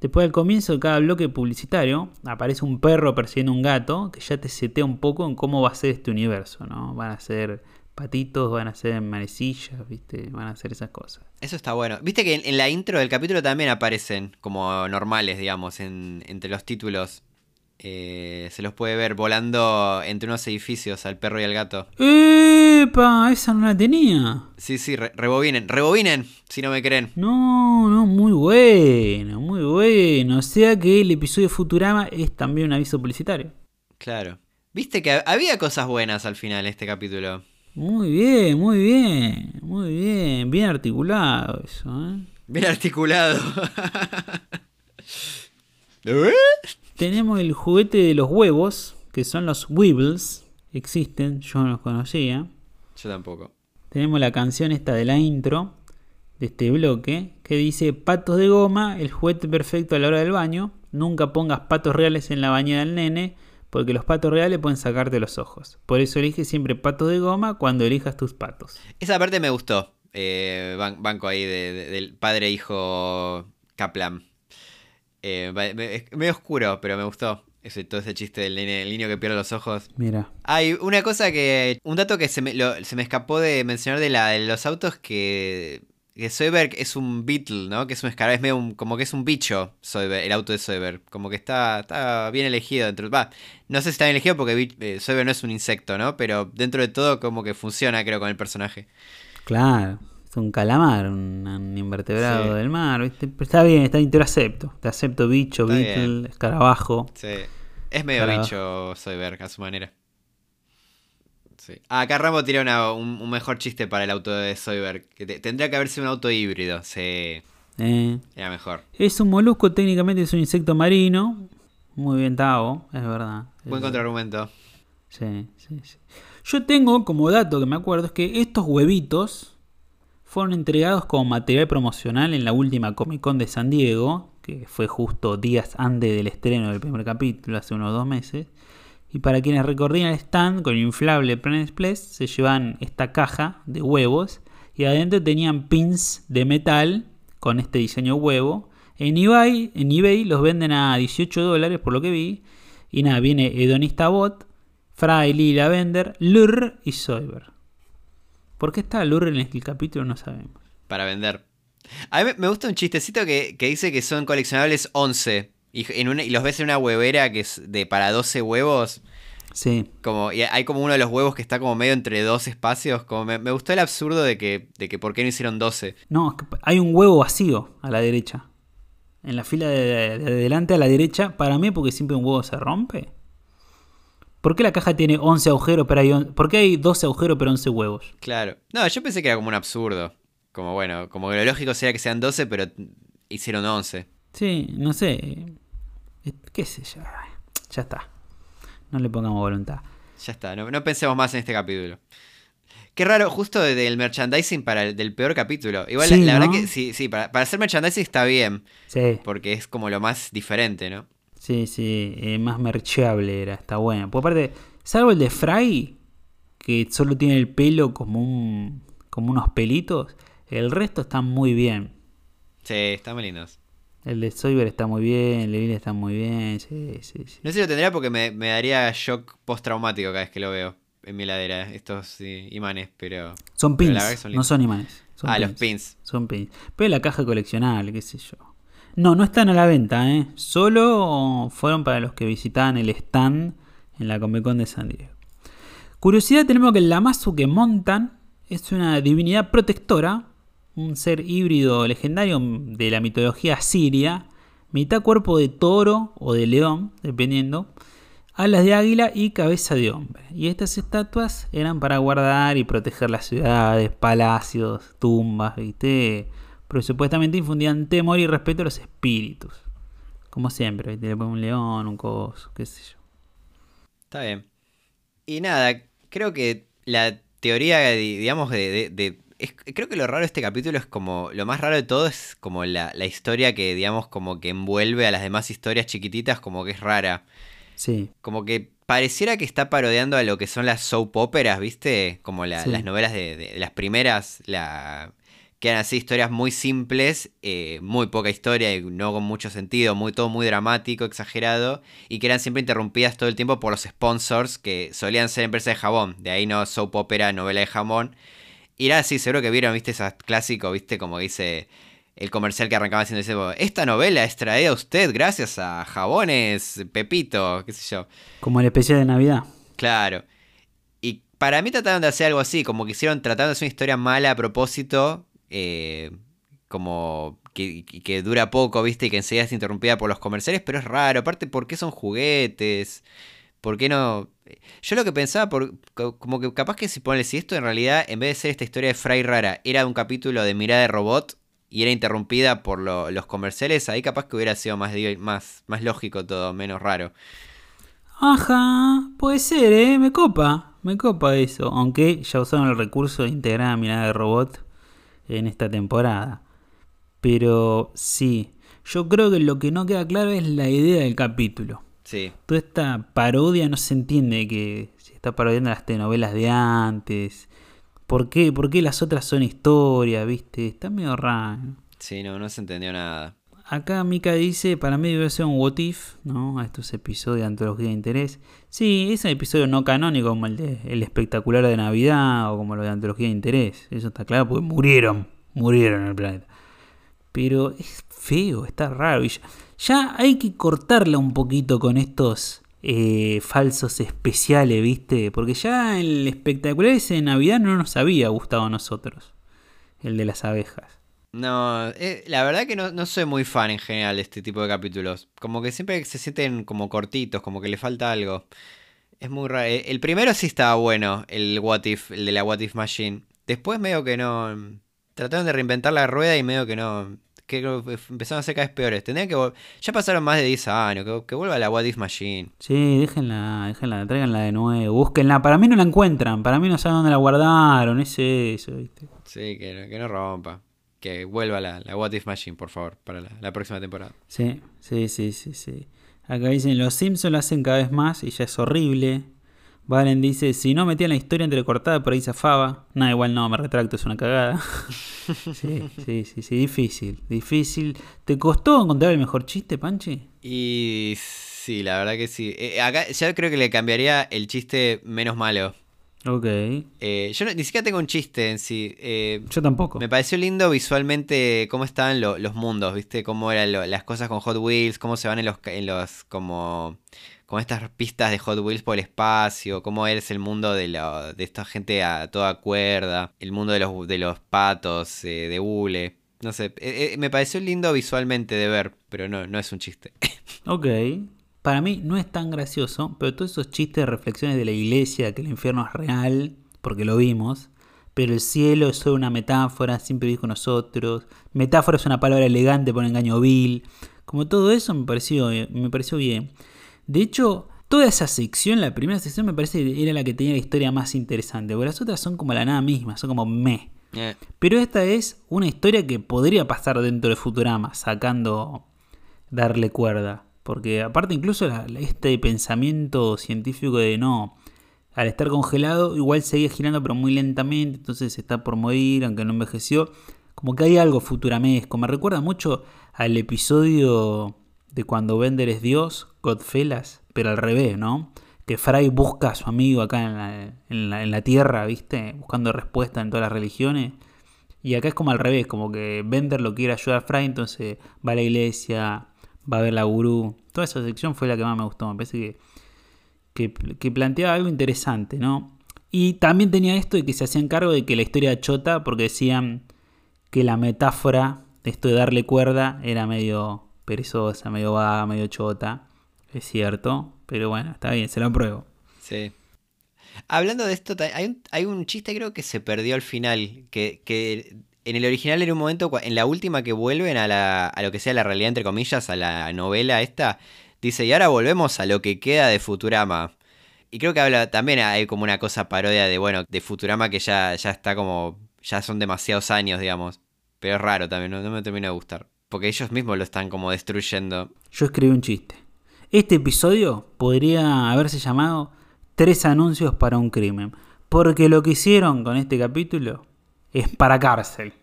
Después al comienzo de cada bloque publicitario aparece un perro persiguiendo un gato que ya te setea un poco en cómo va a ser este universo, ¿no? Van a ser patitos, van a ser manecillas, ¿viste? Van a ser esas cosas. Eso está bueno. Viste que en, en la intro del capítulo también aparecen como normales, digamos, en, entre los títulos. Eh, se los puede ver volando entre unos edificios al perro y al gato. ¡Epa! Esa no la tenía. Sí, sí, re- rebobinen, rebobinen, si no me creen. No, no, muy bueno, muy bueno. O sea que el episodio de Futurama es también un aviso publicitario. Claro. Viste que ha- había cosas buenas al final de este capítulo. Muy bien, muy bien, muy bien. Bien articulado eso, ¿eh? Bien articulado. ¿Eh? Tenemos el juguete de los huevos, que son los Weebles. Existen, yo no los conocía. Yo tampoco. Tenemos la canción esta de la intro de este bloque, que dice patos de goma, el juguete perfecto a la hora del baño. Nunca pongas patos reales en la bañera del nene, porque los patos reales pueden sacarte los ojos. Por eso elige siempre patos de goma cuando elijas tus patos. Esa parte me gustó. Eh, ban- banco ahí de- de- del padre-hijo Kaplan. Eh, es medio oscuro, pero me gustó. Ese, todo ese chiste del, nene- niño que pierde los ojos. Mira, Hay una cosa que. Un dato que se me, lo- se me escapó de mencionar de, la, de los autos que. Que Soyberg es un Beetle, ¿no? Que es un escarabajo, es medio un- como que es un bicho, el auto de Soyberg. Como que está, está bien elegido dentro. Va, no sé si está bien elegido porque eh, no es un insecto, ¿no? Pero dentro de todo, como que funciona, creo, con el personaje. claro, es un calamar, un, un invertebrado Sí. del mar. ¿viste? Pero está bien, está bien, te lo acepto. Te acepto bicho, Está beetle, bien. escarabajo. Sí. Es medio bicho Soyberg a su manera. Sí. Ah, acá Rambo tira una- un, un mejor chiste para el auto de Soyberg. Que te- tendría que haber sido un auto híbrido. Sí. Eh. Era mejor. Es un molusco, técnicamente es un insecto marino. Muy bien, Tavo, es verdad. Buen Es- contraargumento. Sí, sí, sí. Yo tengo como dato que me acuerdo es que estos huevitos fueron entregados como material promocional en la última Comic Con de San Diego, que fue justo días antes del estreno del primer capítulo, hace unos dos meses. Y para quienes recorrían el stand con el inflable Planet Express, se llevaban esta caja de huevos y adentro tenían pins de metal con este diseño huevo. En eBay, en eBay los venden a 18 dólares por lo que vi. Y nada, viene Hedonista Bot, Fry, Lila Bender, Lur y Soyber. ¿Por qué está Lur en el capítulo? No sabemos. Para vender. A mí me- gusta un chistecito que, que dice que son coleccionables 11. Y, en una- y los ves en una huevera que es de para 12 huevos. Sí, Como, y hay como uno de los huevos que está como medio entre dos espacios. Como me, me gustó el absurdo de que, de que por qué no hicieron 12. no, es que hay un huevo vacío a la derecha. En la fila de, de adelante a la derecha, para mí porque siempre un huevo se rompe. ¿Por qué la caja tiene 11 agujeros pero hay on- ¿Por qué hay 12 agujeros pero 11 huevos? Claro. No, yo pensé que era como un absurdo. Como bueno, como que lo lógico sería que sean 12, pero hicieron 11. Sí, no sé. ¿Qué sé yo? Ya está. No le pongamos voluntad. Ya está, no, no pensemos más en este capítulo. Qué raro, justo de- del merchandising para el del peor capítulo. Igual, Sí, la, la ¿no? verdad que sí, sí, para, para hacer merchandising está bien, Sí, porque es como lo más diferente, ¿no? Sí, sí. eh, más mercheable era. Está bueno. Por aparte, salvo el de Fry, que solo tiene el pelo como un como unos pelitos, el resto está muy bien. Sí, están muy lindos. El de Soyber está muy bien, el de Bill está muy bien. Sí, sí, sí. No sé si lo tendría porque me, me daría shock postraumático cada vez que lo veo en mi ladera, estos imanes, pero... Son pero pins, que son no son imanes. Son ah, los pins. Son pins. Pero la caja coleccionable, qué sé yo. No, no están a la venta, ¿eh? Solo fueron para los que visitaban el stand en la Comic Con de San Diego. Curiosidad tenemos que el Lamazu que montan es una divinidad protectora, un ser híbrido legendario de la mitología siria, mitad cuerpo de toro o de león, dependiendo, alas de águila y cabeza de hombre. Y estas estatuas eran para guardar y proteger las ciudades, palacios, tumbas, ¿viste? Pero supuestamente infundían temor y respeto a los espíritus. Como siempre, ¿viste? Le ponen un león, un coso, qué sé yo. Está bien. Y nada, creo que la teoría, di- digamos, de... de- de- es- creo que lo raro de este capítulo es como... Lo más raro de todo es como la, la historia que, digamos, como que envuelve a las demás historias chiquititas, como que es rara. Sí, Como que pareciera que está parodiando a lo que son las soap operas, ¿viste? Como la- Sí. las novelas de, de- de las primeras, la que eran así historias muy simples, eh, muy poca historia y no con mucho sentido, muy todo muy dramático, exagerado, y que eran siempre interrumpidas todo el tiempo por los sponsors que solían ser empresas de jabón, de ahí no soap opera, novela de jamón. Y era así, seguro que vieron, viste, esas clásico, viste, como dice el comercial que arrancaba haciendo ese, esta novela es traída a usted gracias a jabones Pepito, qué sé yo. como el especial de Navidad. Claro. Y para mí trataron de hacer algo así, como que hicieron tratando de hacer una historia mala a propósito, eh, como que, dura poco, ¿viste? Y que enseguida es interrumpida por los comerciales, pero es raro. Aparte, ¿por qué son juguetes? ¿Por qué no...? Yo lo que pensaba, como que capaz que si ponle, si esto en realidad, en vez de ser esta historia de Fry rara, era un capítulo de mirada de robot y era interrumpida por lo- los comerciales, ahí capaz que hubiera sido más, más, más lógico todo, menos raro. Ajá, puede ser, ¿eh? Me copa, me copa eso. Aunque ya usaron el recurso de integrar a mirada de robot en esta temporada. Pero sí, yo creo que lo que no queda claro es la idea del capítulo. Sí. Toda esta parodia no se entiende que se está parodiando las telenovelas de antes. ¿Por qué? ¿Por qué las otras son historias, viste? Está medio raro. Sí, no, no se entendió nada. Acá Mika dice, para mí debe ser un what if, ¿no? A estos episodios de antología de interés. Sí, es un episodio no canónico como el espectacular de Navidad o como lo de antología de interés. Eso está claro porque murieron, murieron en el planeta. Pero es feo, está raro. Y ya, ya hay que cortarla un poquito con estos eh, falsos especiales, ¿viste? Porque ya el espectacular ese de Navidad no nos había gustado a nosotros. El de las abejas. No, eh, la verdad que no, no soy muy fan en general de este tipo de capítulos. Como que siempre se sienten como cortitos, como que le falta algo. Es muy raro. Eh, El primero sí estaba bueno, el What If, el de la What If Machine. Después medio que no... Trataron de reinventar la rueda y medio que no... Que empezaron a ser cada vez peores. Tendrían que Ya pasaron más de 10 años. Que, que vuelva la What If Machine. Sí, déjenla, déjenla, tráiganla de nuevo, búsquenla. Para mí no la encuentran, para mí no saben dónde la guardaron, es eso, ¿viste? Sí, que no rompa. Que vuelva la, la What If Machine, por favor, para la, la próxima temporada. Sí, sí, sí, sí, sí. Acá dicen, los Simpsons lo hacen cada vez más y ya es horrible. Valen dice, si no metían la historia entrecortada por ahí zafaba. Nada, igual no, me retracto, es una cagada. sí, sí, sí, sí, difícil, difícil. ¿Te costó encontrar el mejor chiste, Panchi? Y sí, la verdad que sí. Eh, acá ya creo que le cambiaría el chiste menos malo. Ok, Eh, yo no- ni siquiera tengo un chiste en sí. Eh, yo tampoco. me pareció lindo visualmente cómo estaban lo- los mundos, ¿viste? Cómo eran lo- las cosas con Hot Wheels, cómo se van en los, en los como, como estas pistas de Hot Wheels por el espacio, cómo es el mundo de, lo- de esta gente a toda cuerda, el mundo de los, de los patos, eh, de hule. No sé, me pareció lindo visualmente de ver, pero no, no es un chiste. Ok. Para mí no es tan gracioso, pero todos esos chistes, reflexiones de la iglesia, que el infierno es real, porque lo vimos, pero el cielo es solo una metáfora, siempre con nosotros. Metáfora es una palabra elegante por engaño vil. Como todo eso me pareció, me pareció bien. De hecho, toda esa sección, la primera sección, me parece que era la que tenía la historia más interesante, porque las otras son como la nada misma, son como me. Eh, Pero esta es una historia que podría pasar dentro de Futurama, sacando darle cuerda. Porque aparte incluso la- este pensamiento científico de no, al estar congelado igual seguía girando pero muy lentamente, entonces está por morir, aunque no envejeció. Como que hay algo futuramesco. Me recuerda mucho al episodio de cuando Bender es Dios, Godfellas, pero al revés, ¿no? Que Fry busca a su amigo acá en la, en la- en la Tierra, ¿viste? Buscando respuesta en todas las religiones. Y acá es como al revés, como que Bender lo quiere ayudar a Fry, entonces va a la iglesia, va a ver la gurú. Toda esa sección fue la que más me gustó. Me parece que, que, planteaba algo interesante, ¿no? Y también tenía esto de que se hacían cargo de que la historia era chota, porque decían que la metáfora de esto de darle cuerda era medio perezosa, medio vaga, medio chota. Es cierto, pero bueno, está bien, se lo apruebo. sí. Hablando de esto, hay un, hay un chiste creo que se perdió al final, que, que en el original era un momento, en la última que vuelven a, la, a lo que sea la realidad, entre comillas, a la novela esta, dice, y ahora volvemos a lo que queda de Futurama. Y creo que habla, también hay como una cosa parodia de, bueno, de Futurama que ya, ya está como, ya son demasiados años, digamos. Pero es raro también, no, no me termina de gustar. Porque ellos mismos lo están como destruyendo. Yo escribí un chiste. Este episodio podría haberse llamado Tres anuncios para un crimen. Porque lo que hicieron con este capítulo es para cárcel.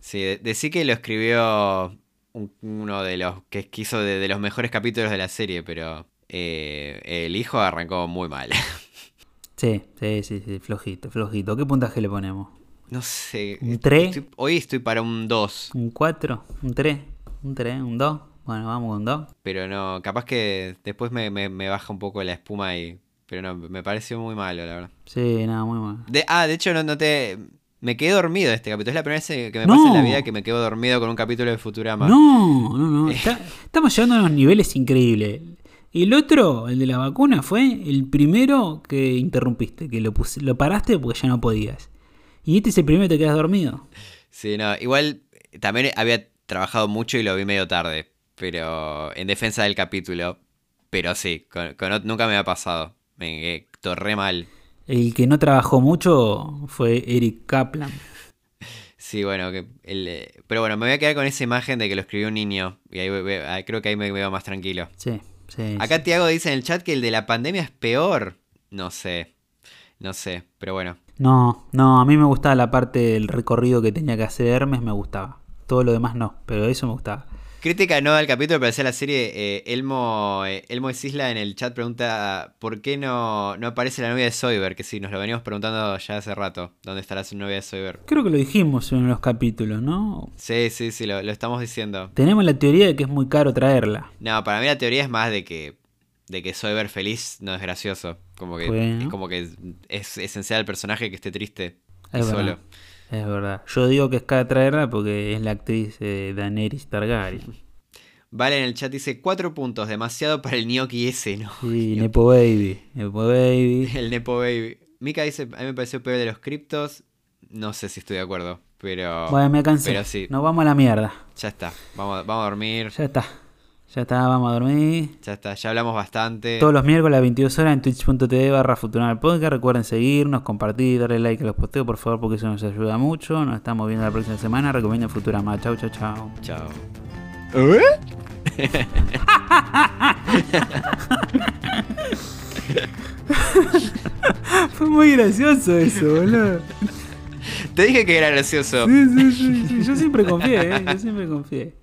Sí, de- decí que lo escribió un- uno de los que quiso de, de los mejores capítulos de la serie, pero eh, el hijo arrancó muy mal. Sí, sí, sí, sí, flojito, flojito. ¿Qué puntaje le ponemos? No sé. ¿Un tres? estoy- hoy estoy para un 2, ¿Un 4? ¿Un 3? ¿Un 3? ¿Un 2? Bueno, vamos con 2. pero no, capaz que después me, me- me baja un poco la espuma y... Pero no, me pareció muy malo, la verdad. Sí, nada, muy bueno. De, ah, de hecho no, no te... Me quedé dormido este capítulo. Es la primera vez que me pasa en la No. vida que me quedo dormido con un capítulo de Futurama. No, no, no. está- estamos llegando a unos niveles increíbles. Y el otro, el de la vacuna, fue el primero que interrumpiste, que lo, pus- lo paraste porque ya no podías. Y este es el primero que te quedas dormido. Sí, no, igual eh, también había trabajado mucho y lo vi medio tarde, pero en defensa del capítulo, pero sí, con, con nunca me ha pasado, me quedé torré mal. El que no trabajó mucho fue Eric Kaplan. Sí, bueno, que el, eh, pero bueno, me voy a quedar con esa imagen de que lo escribió un niño y ahí ah, creo que ahí me veo más tranquilo. Sí, sí. Acá Tiago dice en el chat que el de la pandemia es peor. No sé, no sé, pero bueno. No, no, a mí me gustaba la parte del recorrido que tenía que hacer Hermes, me gustaba. Todo lo demás no, pero eso me gustaba. Crítica no al capítulo, pero sí a la serie. eh, Elmo, eh, Elmo Isla en el chat pregunta por qué no, no aparece la novia de Soyber, que sí, nos lo venimos preguntando ya hace rato. ¿Dónde estará su novia de Soyber? Creo que lo dijimos en los capítulos, ¿no? Sí, sí, sí, lo, lo estamos diciendo. Tenemos la teoría de que es muy caro traerla. No, para mí la teoría es más de que de que Soyber feliz no es gracioso. Como que Bueno. es como que es, es esencial al personaje que esté triste y solo. Es verdad. Yo digo que es traerla porque es la actriz eh, Daenerys Targaryen. Vale en el chat dice cuatro puntos, demasiado para el gnocchi ese, ¿no? Sí, Nepo Baby. Nepo Baby. El Nepo Baby. Mika dice, a mí me pareció peor de los criptos. No sé si estoy de acuerdo, pero Bueno, me cansé. pero sí. Nos vamos a la mierda. ya está. Vamos, vamos a dormir. Ya está. Ya está, vamos a dormir. Ya está, ya hablamos bastante. Todos los miércoles a las 22 horas en twitch.tv barra Futural Podcast. Recuerden seguirnos, compartir, darle like a los posteos, por favor, porque eso nos ayuda mucho. Nos estamos viendo la próxima semana. Recomienden Futurama. Chau, chau, chau. Chao. Fue muy gracioso eso, boludo. Te dije que era gracioso. Sí, sí, sí, sí. Yo siempre confié, ¿eh? Yo siempre confié.